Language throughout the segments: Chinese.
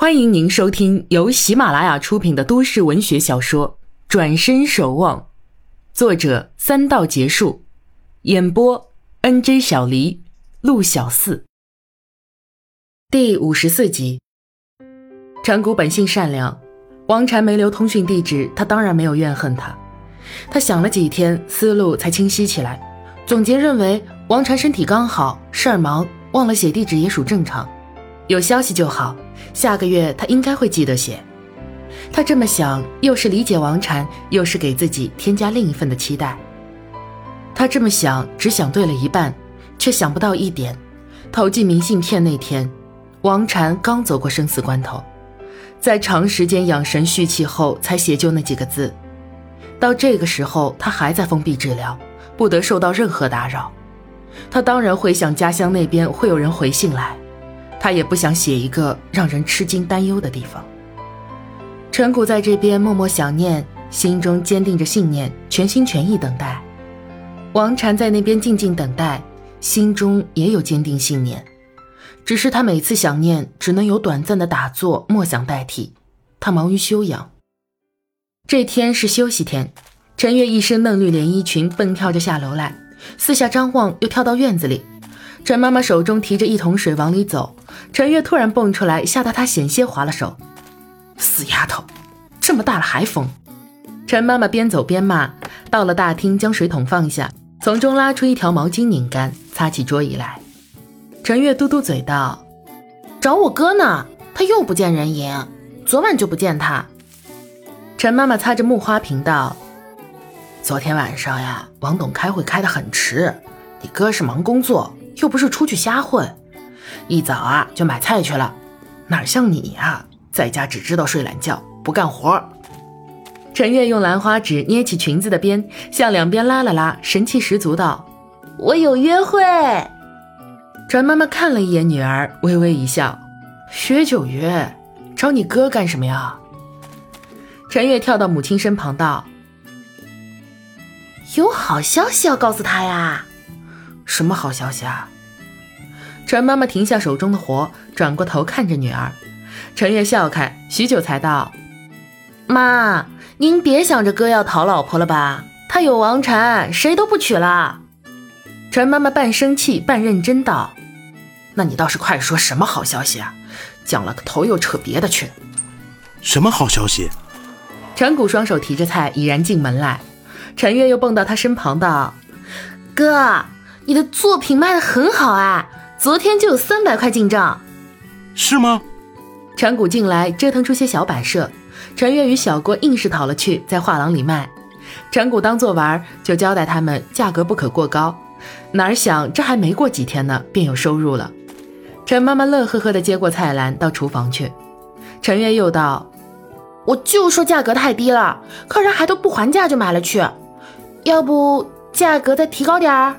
欢迎您收听由喜马拉雅出品的都市文学小说《转身守望》，作者三道结束，演播 N J 小黎、陆小四。第五十四集。陈谷本性善良，王禅没留通讯地址，他当然没有怨恨他。他想了几天，思路才清晰起来，总结认为王禅身体刚好，事儿忙，忘了写地址也属正常，有消息就好。下个月他应该会记得写。他这么想，又是理解王禅，又是给自己添加另一份的期待。他这么想，只想对了一半，却想不到一点：投寄明信片那天，王禅刚走过生死关头，在长时间养神蓄气后，才写就那几个字。到这个时候，他还在封闭治疗，不得受到任何打扰。他当然会想家乡那边会有人回信来。他也不想写一个让人吃惊担忧的地方。陈谷在这边默默想念，心中坚定着信念，全心全意等待。王禅在那边静静等待，心中也有坚定信念。只是他每次想念，只能有短暂的打坐默想代替。他忙于休养。这天是休息天，陈月一身嫩绿连衣裙，蹦跳着下楼来，四下张望，又跳到院子里。陈妈妈手中提着一桶水往里走，陈月突然蹦出来，吓得她险些划了手。死丫头，这么大了还疯！陈妈妈边走边骂。到了大厅，将水桶放下，从中拉出一条毛巾拧干，擦起桌椅来。陈月嘟嘟嘴道：“找我哥呢，他又不见人影，昨晚就不见他。”陈妈妈擦着木花瓶道：“昨天晚上呀，王董开会开得很迟，你哥是忙工作。”又不是出去瞎混，一早啊就买菜去了，哪像你呀，在家只知道睡懒觉，不干活。陈月用兰花指捏起裙子的边，向两边拉了拉，神气十足道：“我有约会。”陈妈妈看了一眼女儿，微微一笑：“约就约，找你哥干什么呀？”陈月跳到母亲身旁道：“有好消息要告诉他呀。”什么好消息啊！陈妈妈停下手中的活，转过头看着女儿。陈月笑开，许久才道：“妈，您别想着哥要讨老婆了吧？他有王禅，谁都不娶了。”陈妈妈半生气半认真道：“那你倒是快说，什么好消息啊？讲了个头又扯别的去。”什么好消息？陈谷双手提着菜已然进门来，陈月又蹦到他身旁道：“哥。”你的作品卖的很好哎，昨天就有三百块进账，是吗？陈谷进来折腾出些小摆设，陈月与小郭硬是讨了去，在画廊里卖。陈谷当做玩，就交代他们价格不可过高。哪想这还没过几天呢，便有收入了。陈妈妈乐呵呵地接过菜篮到厨房去。陈月又道：“我就说价格太低了，客人还都不还价就买了去，要不价格再提高点儿？”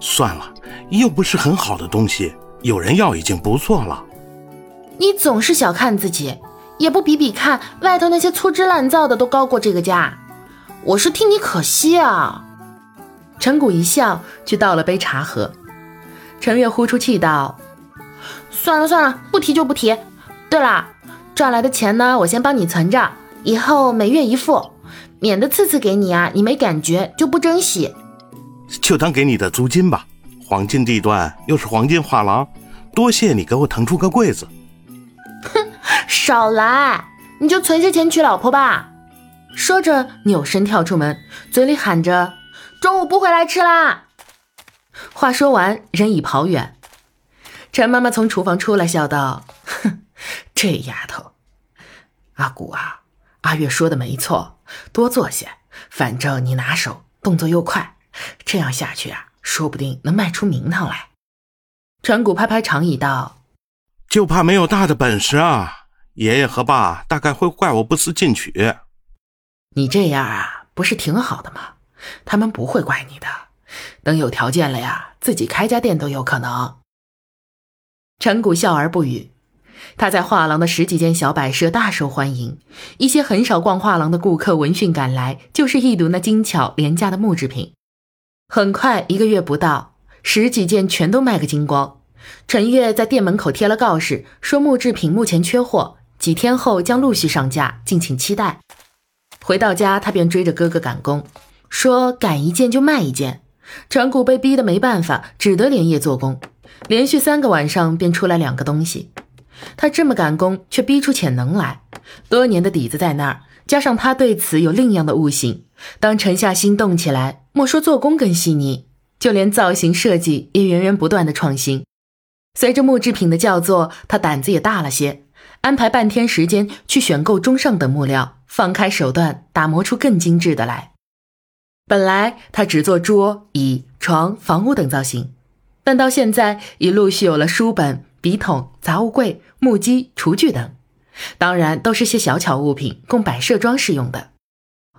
算了，又不是很好的东西，有人要已经不错了。你总是小看自己，也不比比看，外头那些粗制滥造的都高过这个价。我是替你可惜啊。陈谷一笑，去倒了杯茶喝。陈月呼出气道：“算了算了，不提就不提。对了，赚来的钱呢，我先帮你存着，以后每月一付，免得次次给你啊，你没感觉就不珍惜。”就当给你的租金吧，黄金地段又是黄金画廊，多谢你给我腾出个柜子。哼，少来，你就存些钱娶老婆吧。说着，扭身跳出门，嘴里喊着：“中午不回来吃啦。”话说完，人已跑远。陈妈妈从厨房出来，笑道：“哼，这丫头，阿古啊，阿月说的没错，多做些，反正你拿手，动作又快。”这样下去啊，说不定能卖出名堂来。陈谷拍拍长椅道：“就怕没有大的本事啊！爷爷和爸大概会怪我不思进取。你这样啊，不是挺好的吗？他们不会怪你的。等有条件了呀，自己开家店都有可能。”陈谷笑而不语。他在画廊的十几间小摆设大受欢迎，一些很少逛画廊的顾客闻讯赶来，就是一睹那精巧廉价的木制品。很快，一个月不到，十几件全都卖个精光。陈月在店门口贴了告示，说木制品目前缺货，几天后将陆续上架，敬请期待。回到家，他便追着哥哥赶工，说赶一件就卖一件。陈谷被逼得没办法，只得连夜做工，连续三个晚上便出来两个东西。他这么赶工，却逼出潜能来，多年的底子在那儿，加上他对此有另样的悟性，当沉下心动起来，莫说做工更细腻，就连造型设计也源源不断的创新。随着木制品的叫做，他胆子也大了些，安排半天时间去选购中上等木料，放开手段打磨出更精致的来。本来他只做桌椅、床、房屋等造型，但到现在已陆续有了书本、笔筒、杂物柜、木屐、厨具等，当然都是些小巧物品，供摆设装饰用的。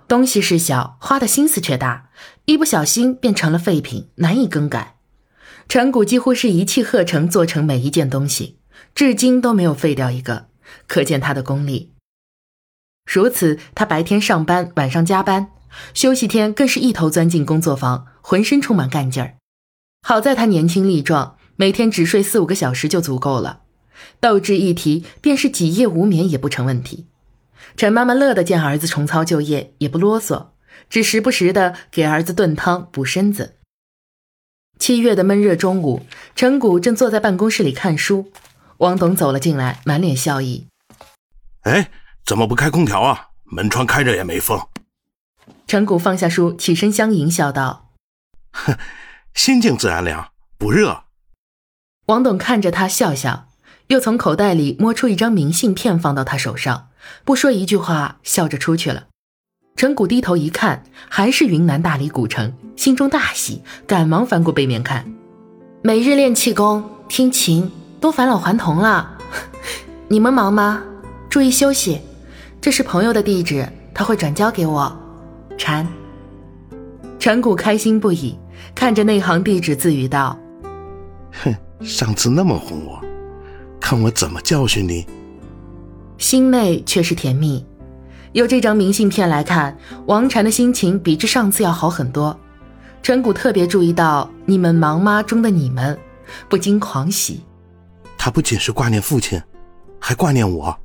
东西是小，花的心思却大，一不小心变成了废品，难以更改。陈谷几乎是一气呵成做成每一件东西，至今都没有废掉一个，可见他的功力。如此，他白天上班，晚上加班，休息天更是一头钻进工作房，浑身充满干劲儿。好在他年轻力壮，每天只睡四五个小时就足够了，斗志一提，便是几夜无眠也不成问题。陈妈妈乐得见儿子重操旧业，也不啰嗦，只时不时的给儿子炖汤补身子。七月的闷热中午，陈谷正坐在办公室里看书，王董走了进来，满脸笑意。哎，怎么不开空调啊？门窗开着也没风。陈谷放下书，起身相迎，笑道：“哼，心静自然凉，不热。”王董看着他笑笑，又从口袋里摸出一张明信片放到他手上，不说一句话，笑着出去了。陈谷低头一看，还是云南大理古城，心中大喜，赶忙翻过背面看。每日练气功、听琴，都返老还童了。你们忙吗？注意休息。这是朋友的地址，他会转交给我。禅。陈谷开心不已，看着那行地址，自语道：“哼，上次那么哄我，看我怎么教训你。”心内却是甜蜜。由这张明信片来看，王禅的心情比之上次要好很多。陈谷特别注意到“你们忙妈”中的“你们”，不禁狂喜。他不仅是挂念父亲，还挂念我。